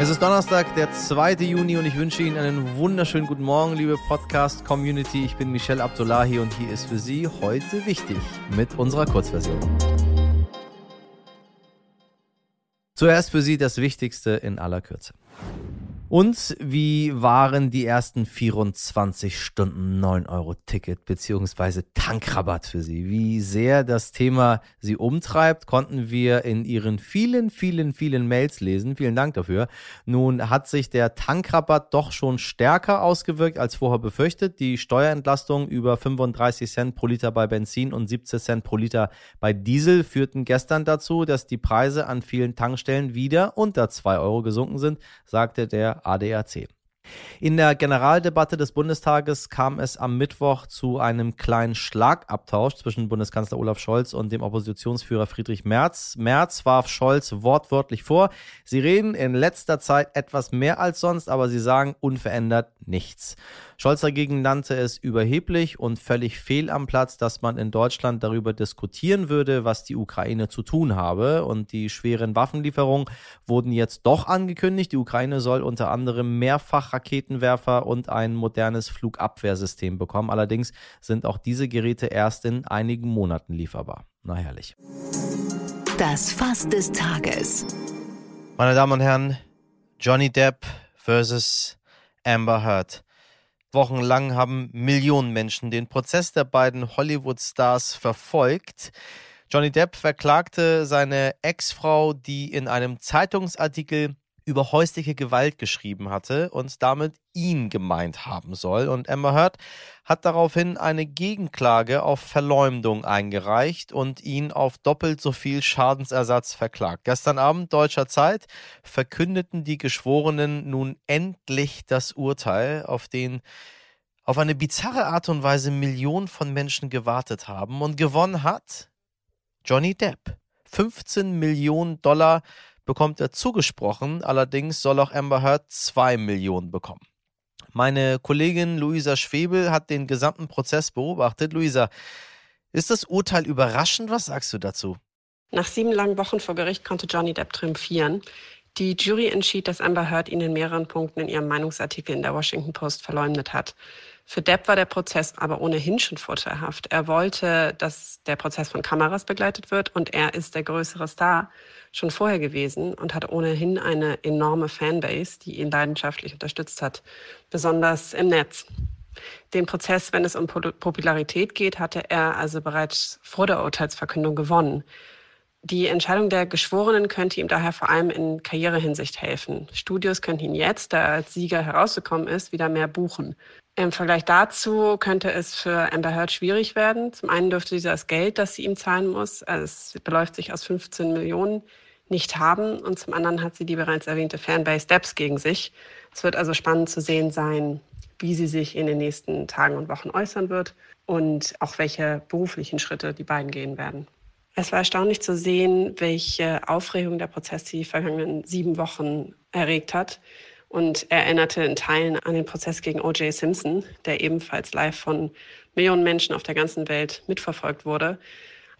Es ist Donnerstag, der 2. Juni und ich wünsche Ihnen einen wunderschönen guten Morgen, liebe Podcast-Community. Ich bin Michelle Abdullahi und hier ist für Sie heute wichtig mit unserer Kurzversion. Zuerst für Sie das Wichtigste in aller Kürze. Und wie waren die ersten 24 Stunden 9-Euro-Ticket bzw. Tankrabatt für Sie? Wie sehr das Thema Sie umtreibt, konnten wir in Ihren vielen, vielen, vielen Mails lesen. Vielen Dank dafür. Nun hat sich der Tankrabatt doch schon stärker ausgewirkt als vorher befürchtet. Die Steuerentlastung über 35 Cent pro Liter bei Benzin und 17 Cent pro Liter bei Diesel führten gestern dazu, dass die Preise an vielen Tankstellen wieder unter 2 Euro gesunken sind, sagte der ADAC. In der Generaldebatte des Bundestages kam es am Mittwoch zu einem kleinen Schlagabtausch zwischen Bundeskanzler Olaf Scholz und dem Oppositionsführer Friedrich Merz. Merz warf Scholz wortwörtlich vor, sie reden in letzter Zeit etwas mehr als sonst, aber sie sagen unverändert nichts. Scholz dagegen nannte es überheblich und völlig fehl am Platz, dass man in Deutschland darüber diskutieren würde, was die Ukraine zu tun habe. Und die schweren Waffenlieferungen wurden jetzt doch angekündigt. Die Ukraine soll unter anderem mehrfach Raketenwerfer und ein modernes Flugabwehrsystem bekommen. Allerdings sind auch diese Geräte erst in einigen Monaten lieferbar. Na herrlich. Das Fass des Tages. Meine Damen und Herren, Johnny Depp versus Amber Heard. Wochenlang haben Millionen Menschen den Prozess der beiden Hollywood-Stars verfolgt. Johnny Depp verklagte seine Ex-Frau, die in einem Zeitungsartikel über häusliche Gewalt geschrieben hatte und damit ihn gemeint haben soll. Und Amber Heard hat daraufhin eine Gegenklage auf Verleumdung eingereicht und ihn auf doppelt so viel Schadensersatz verklagt. Gestern Abend deutscher Zeit verkündeten die Geschworenen nun endlich das Urteil, auf den auf eine bizarre Art und Weise Millionen von Menschen gewartet haben und gewonnen hat Johnny Depp. 15 Millionen Dollar bekommt er zugesprochen, allerdings soll auch Amber Heard 2 Millionen bekommen. Meine Kollegin Luisa Schwebel hat den gesamten Prozess beobachtet. Luisa, ist das Urteil überraschend? Was sagst du dazu? Nach sieben langen Wochen vor Gericht konnte Johnny Depp triumphieren. Die Jury entschied, dass Amber Heard ihn in mehreren Punkten in ihrem Meinungsartikel in der Washington Post verleumdet hat. Für Depp war der Prozess aber ohnehin schon vorteilhaft. Er wollte, dass der Prozess von Kameras begleitet wird und er ist der größere Star schon vorher gewesen und hat ohnehin eine enorme Fanbase, die ihn leidenschaftlich unterstützt hat, besonders im Netz. Den Prozess, wenn es um Popularität geht, hatte er also bereits vor der Urteilsverkündung gewonnen. Die Entscheidung der Geschworenen könnte ihm daher vor allem in Karrierehinsicht helfen. Studios könnten ihn jetzt, da er als Sieger herausgekommen ist, wieder mehr buchen. Im Vergleich dazu könnte es für Amber Heard schwierig werden. Zum einen dürfte sie das Geld, das sie ihm zahlen muss, also es beläuft sich aus 15 Millionen, nicht haben. Und zum anderen hat sie die bereits erwähnte Fanbase Steps gegen sich. Es wird also spannend zu sehen sein, wie sie sich in den nächsten Tagen und Wochen äußern wird und auch welche beruflichen Schritte die beiden gehen werden. Es war erstaunlich zu sehen, welche Aufregung der Prozess die vergangenen sieben Wochen erregt hat und erinnerte in Teilen an den Prozess gegen O.J. Simpson, der ebenfalls live von Millionen Menschen auf der ganzen Welt mitverfolgt wurde.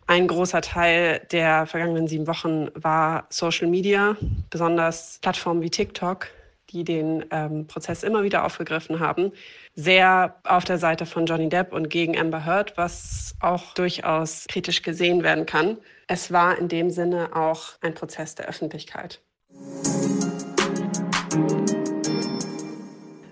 Ein großer Teil der vergangenen sieben Wochen war Social Media, besonders Plattformen wie TikTok, die den ähm, Prozess immer wieder aufgegriffen haben, sehr auf der Seite von Johnny Depp und gegen Amber Heard, was auch durchaus kritisch gesehen werden kann. Es war in dem Sinne auch ein Prozess der Öffentlichkeit.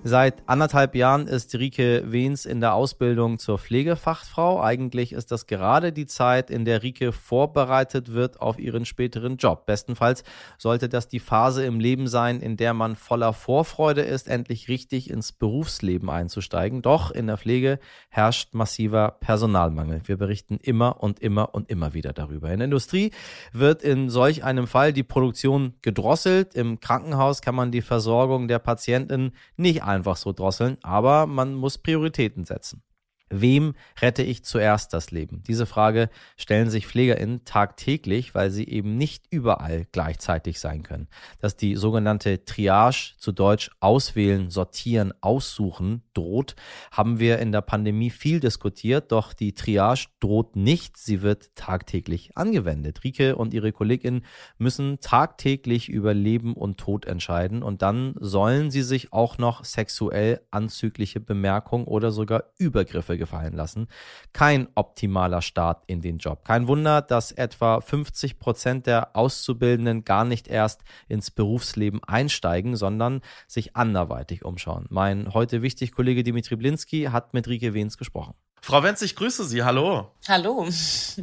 Seit anderthalb Jahren ist Rike Wehns in der Ausbildung zur Pflegefachfrau. Eigentlich ist das gerade die Zeit, in der Rike vorbereitet wird auf ihren späteren Job. Bestenfalls sollte das die Phase im Leben sein, in der man voller Vorfreude ist, endlich richtig ins Berufsleben einzusteigen. Doch in der Pflege herrscht massiver Personalmangel. Wir berichten immer und immer und immer wieder darüber. In der Industrie wird in solch einem Fall die Produktion gedrosselt. Im Krankenhaus kann man die Versorgung der Patienten nicht einfach so drosseln, aber man muss Prioritäten setzen. Wem rette ich zuerst das Leben? Diese Frage stellen sich PflegerInnen tagtäglich, weil sie eben nicht überall gleichzeitig sein können. Dass die sogenannte Triage, zu Deutsch auswählen, sortieren, aussuchen, droht, haben wir in der Pandemie viel diskutiert, doch die Triage droht nicht, sie wird tagtäglich angewendet. Rike und ihre KollegInnen müssen tagtäglich über Leben und Tod entscheiden und dann sollen sie sich auch noch sexuell anzügliche Bemerkungen oder sogar Übergriffe gefallen lassen. Kein optimaler Start in den Job. Kein Wunder, dass etwa 50 Prozent der Auszubildenden gar nicht erst ins Berufsleben einsteigen, sondern sich anderweitig umschauen. Mein heute wichtig Kollege Dimitri Blinski hat mit Rike Wehns gesprochen. Frau Wenz, ich grüße Sie. Hallo. Hallo.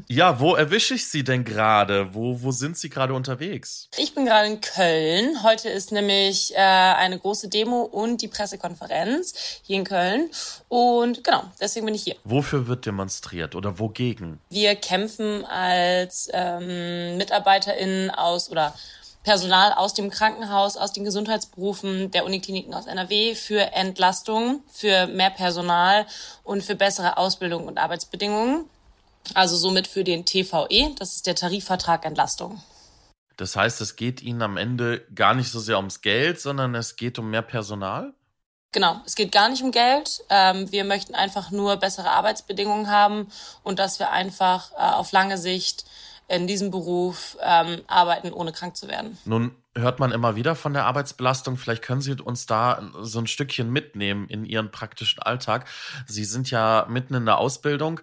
Ja, wo erwische ich Sie denn gerade? Wo, wo sind Sie gerade unterwegs? Ich bin gerade in Köln. Heute ist nämlich äh, eine große Demo und die Pressekonferenz hier in Köln. Und genau, deswegen bin ich hier. Wofür wird demonstriert oder wogegen? Wir kämpfen als ähm, MitarbeiterInnen aus oder Personal aus dem Krankenhaus, aus den Gesundheitsberufen der Unikliniken aus NRW für Entlastung, für mehr Personal und für bessere Ausbildung und Arbeitsbedingungen. Also somit für den TVE, das ist der Tarifvertrag Entlastung. Das heißt, es geht Ihnen am Ende gar nicht so sehr ums Geld, sondern es geht um mehr Personal? Genau, es geht gar nicht um Geld. Ähm, wir möchten einfach nur bessere Arbeitsbedingungen haben und dass wir einfach äh, auf lange Sicht in diesem Beruf ähm, arbeiten, ohne krank zu werden. Nun hört man immer wieder von der Arbeitsbelastung. Vielleicht können Sie uns da so ein Stückchen mitnehmen in Ihren praktischen Alltag. Sie sind ja mitten in der Ausbildung.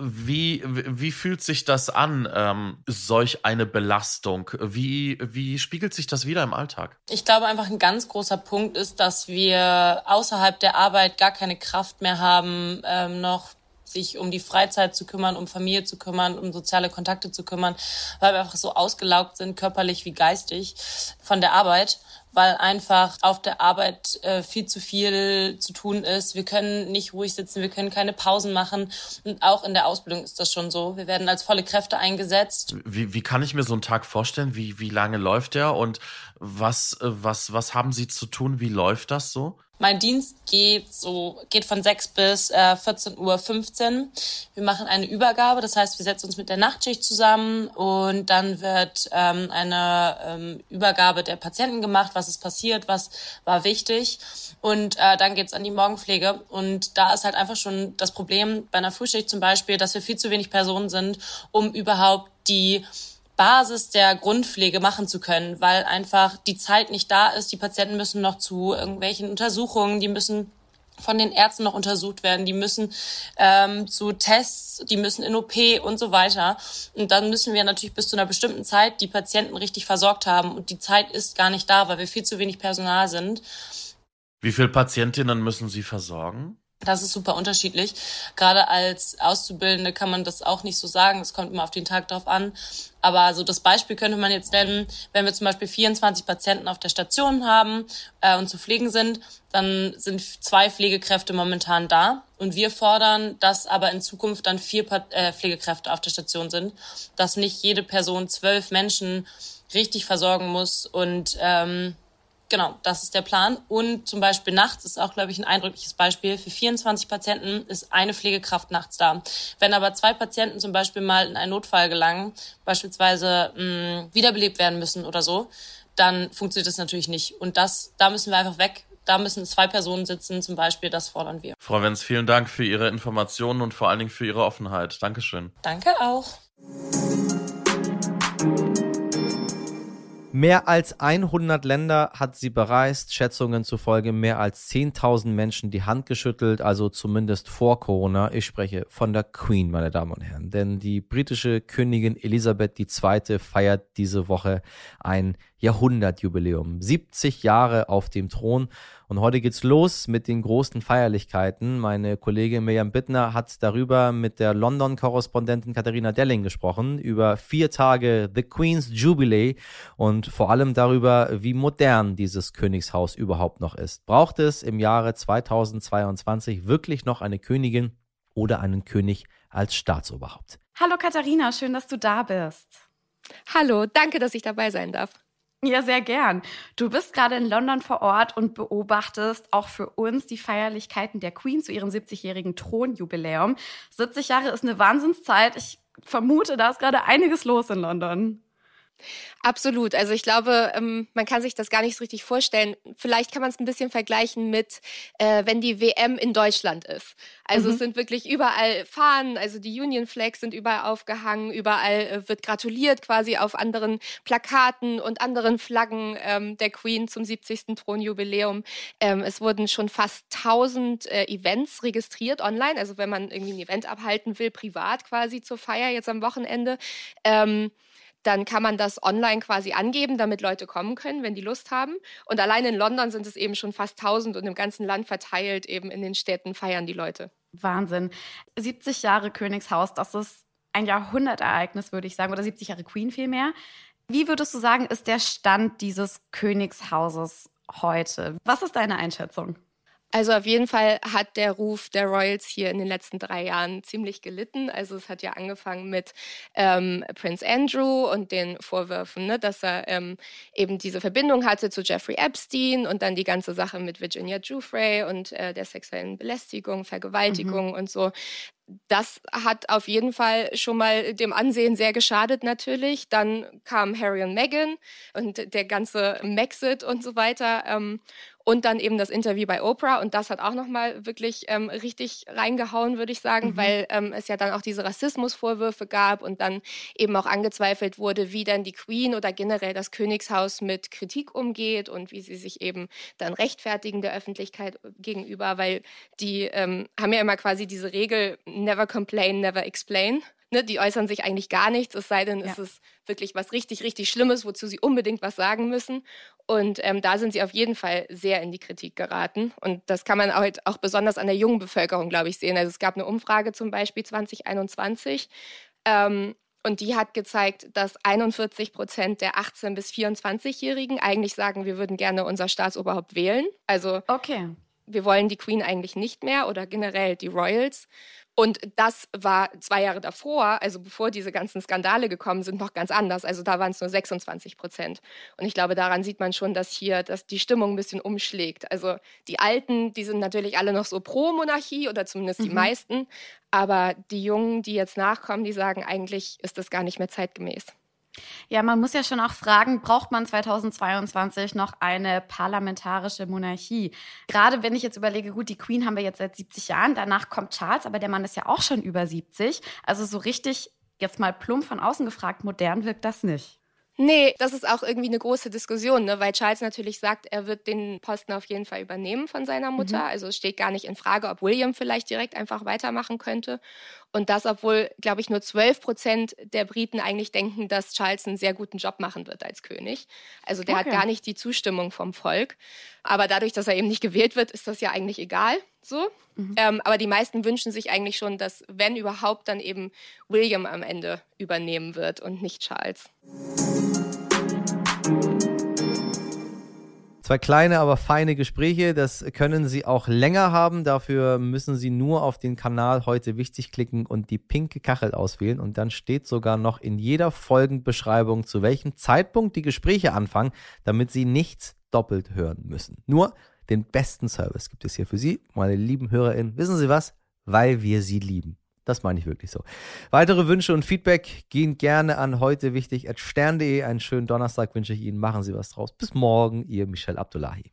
Wie, wie fühlt sich das an, ähm, solch eine Belastung? Wie, wie spiegelt sich das wieder im Alltag? Ich glaube einfach ein ganz großer Punkt ist, dass wir außerhalb der Arbeit gar keine Kraft mehr haben, ähm, noch sich um die Freizeit zu kümmern, um Familie zu kümmern, um soziale Kontakte zu kümmern, weil wir einfach so ausgelaugt sind, körperlich wie geistig von der Arbeit weil einfach auf der Arbeit äh, viel zu viel zu tun ist. Wir können nicht ruhig sitzen, wir können keine Pausen machen. Und auch in der Ausbildung ist das schon so. Wir werden als volle Kräfte eingesetzt. Wie, wie kann ich mir so einen Tag vorstellen? Wie, wie lange läuft der und was, äh, was, was haben Sie zu tun? Wie läuft das so? Mein Dienst geht so, geht von 6 bis äh, 14.15 Uhr. Wir machen eine Übergabe, das heißt, wir setzen uns mit der Nachtschicht zusammen und dann wird ähm, eine ähm, Übergabe der Patienten gemacht, was ist passiert, was war wichtig. Und äh, dann geht's an die Morgenpflege. Und da ist halt einfach schon das Problem bei einer Frühschicht zum Beispiel, dass wir viel zu wenig Personen sind, um überhaupt die Basis der Grundpflege machen zu können, weil einfach die Zeit nicht da ist. Die Patienten müssen noch zu irgendwelchen Untersuchungen, die müssen von den Ärzten noch untersucht werden, die müssen ähm, zu Tests, die müssen in OP und so weiter. Und dann müssen wir natürlich bis zu einer bestimmten Zeit die Patienten richtig versorgt haben. Und die Zeit ist gar nicht da, weil wir viel zu wenig Personal sind. Wie viele Patientinnen müssen Sie versorgen? Das ist super unterschiedlich. Gerade als Auszubildende kann man das auch nicht so sagen. Es kommt immer auf den Tag drauf an. Aber so das Beispiel könnte man jetzt nennen, wenn wir zum Beispiel 24 Patienten auf der Station haben äh, und zu pflegen sind, dann sind zwei Pflegekräfte momentan da. Und wir fordern, dass aber in Zukunft dann vier äh, Pflegekräfte auf der Station sind, dass nicht jede Person zwölf Menschen richtig versorgen muss und ähm, Genau, das ist der Plan. Und zum Beispiel nachts ist auch, glaube ich, ein eindrückliches Beispiel. Für 24 Patienten ist eine Pflegekraft nachts da. Wenn aber zwei Patienten zum Beispiel mal in einen Notfall gelangen, beispielsweise mh, wiederbelebt werden müssen oder so, dann funktioniert das natürlich nicht. Und das, da müssen wir einfach weg. Da müssen zwei Personen sitzen, zum Beispiel, das fordern wir. Frau Wenz, vielen Dank für Ihre Informationen und vor allen Dingen für Ihre Offenheit. Dankeschön. Danke auch. Mehr als 100 Länder hat sie bereist, Schätzungen zufolge mehr als 10.000 Menschen die Hand geschüttelt, also zumindest vor Corona. Ich spreche von der Queen, meine Damen und Herren, denn die britische Königin Elisabeth II. feiert diese Woche ein Jahrhundertjubiläum. 70 Jahre auf dem Thron und heute geht's los mit den großen Feierlichkeiten. Meine Kollegin Miriam Bittner hat darüber mit der London-Korrespondentin Katharina Delling gesprochen, über vier Tage The Queen's Jubilee und vor allem darüber, wie modern dieses Königshaus überhaupt noch ist. Braucht es im Jahre 2022 wirklich noch eine Königin oder einen König als Staatsoberhaupt? Hallo Katharina, schön, dass du da bist. Hallo, danke, dass ich dabei sein darf. Ja, sehr gern. Du bist gerade in London vor Ort und beobachtest auch für uns die Feierlichkeiten der Queen zu ihrem 70-jährigen Thronjubiläum. 70 Jahre ist eine Wahnsinnszeit. Ich vermute, da ist gerade einiges los in London. Absolut. Also ich glaube, ähm, man kann sich das gar nicht so richtig vorstellen. Vielleicht kann man es ein bisschen vergleichen mit, äh, wenn die WM in Deutschland ist. Also mhm. es sind wirklich überall Fahnen, also die Union Flags sind überall aufgehangen, überall äh, wird gratuliert quasi auf anderen Plakaten und anderen Flaggen ähm, der Queen zum 70. Thronjubiläum. Ähm, es wurden schon fast 1000 äh, Events registriert online. Also wenn man irgendwie ein Event abhalten will, privat quasi zur Feier jetzt am Wochenende. Ähm, dann kann man das online quasi angeben, damit Leute kommen können, wenn die Lust haben. Und allein in London sind es eben schon fast 1000 und im ganzen Land verteilt, eben in den Städten feiern die Leute. Wahnsinn. 70 Jahre Königshaus, das ist ein Jahrhundertereignis, würde ich sagen, oder 70 Jahre Queen vielmehr. Wie würdest du sagen, ist der Stand dieses Königshauses heute? Was ist deine Einschätzung? Also auf jeden Fall hat der Ruf der Royals hier in den letzten drei Jahren ziemlich gelitten. Also es hat ja angefangen mit ähm, Prince Andrew und den Vorwürfen, ne, dass er ähm, eben diese Verbindung hatte zu Jeffrey Epstein und dann die ganze Sache mit Virginia Giuffre und äh, der sexuellen Belästigung, Vergewaltigung mhm. und so das hat auf jeden Fall schon mal dem Ansehen sehr geschadet natürlich. Dann kam Harry und Meghan und der ganze Maxit und so weiter. Und dann eben das Interview bei Oprah und das hat auch nochmal wirklich ähm, richtig reingehauen, würde ich sagen, mhm. weil ähm, es ja dann auch diese Rassismusvorwürfe gab und dann eben auch angezweifelt wurde, wie dann die Queen oder generell das Königshaus mit Kritik umgeht und wie sie sich eben dann rechtfertigen der Öffentlichkeit gegenüber, weil die ähm, haben ja immer quasi diese Regel, never complain, never explain. Ne, die äußern sich eigentlich gar nichts, es sei denn, ja. es ist wirklich was richtig, richtig Schlimmes, wozu sie unbedingt was sagen müssen. Und ähm, da sind sie auf jeden Fall sehr in die Kritik geraten. Und das kann man halt auch besonders an der jungen Bevölkerung, glaube ich, sehen. Also es gab eine Umfrage zum Beispiel 2021. Ähm, und die hat gezeigt, dass 41 Prozent der 18- bis 24-Jährigen eigentlich sagen, wir würden gerne unser Staatsoberhaupt wählen. Also okay. wir wollen die Queen eigentlich nicht mehr oder generell die Royals. Und das war zwei Jahre davor, also bevor diese ganzen Skandale gekommen sind, noch ganz anders. Also da waren es nur 26 Prozent. Und ich glaube, daran sieht man schon, dass hier dass die Stimmung ein bisschen umschlägt. Also die Alten, die sind natürlich alle noch so pro Monarchie oder zumindest mhm. die meisten. Aber die Jungen, die jetzt nachkommen, die sagen, eigentlich ist das gar nicht mehr zeitgemäß. Ja, man muss ja schon auch fragen, braucht man 2022 noch eine parlamentarische Monarchie? Gerade wenn ich jetzt überlege, gut, die Queen haben wir jetzt seit 70 Jahren, danach kommt Charles, aber der Mann ist ja auch schon über 70. Also so richtig, jetzt mal plump von außen gefragt, modern wirkt das nicht. Nee, das ist auch irgendwie eine große Diskussion, ne? weil Charles natürlich sagt, er wird den Posten auf jeden Fall übernehmen von seiner Mutter. Mhm. Also es steht gar nicht in Frage, ob William vielleicht direkt einfach weitermachen könnte. Und das, obwohl, glaube ich, nur 12 Prozent der Briten eigentlich denken, dass Charles einen sehr guten Job machen wird als König. Also der okay. hat gar nicht die Zustimmung vom Volk. Aber dadurch, dass er eben nicht gewählt wird, ist das ja eigentlich egal. So. Mhm. Ähm, aber die meisten wünschen sich eigentlich schon, dass, wenn überhaupt, dann eben William am Ende übernehmen wird und nicht Charles. Zwei kleine, aber feine Gespräche. Das können Sie auch länger haben. Dafür müssen Sie nur auf den Kanal heute wichtig klicken und die pinke Kachel auswählen. Und dann steht sogar noch in jeder Folgenbeschreibung, zu welchem Zeitpunkt die Gespräche anfangen, damit Sie nichts doppelt hören müssen. Nur den besten Service gibt es hier für Sie, meine lieben HörerInnen. Wissen Sie was? Weil wir Sie lieben. Das meine ich wirklich so. Weitere Wünsche und Feedback gehen gerne an heute wichtig at stern.de. Einen schönen Donnerstag wünsche ich Ihnen. Machen Sie was draus. Bis morgen, Ihr Michel Abdullahi.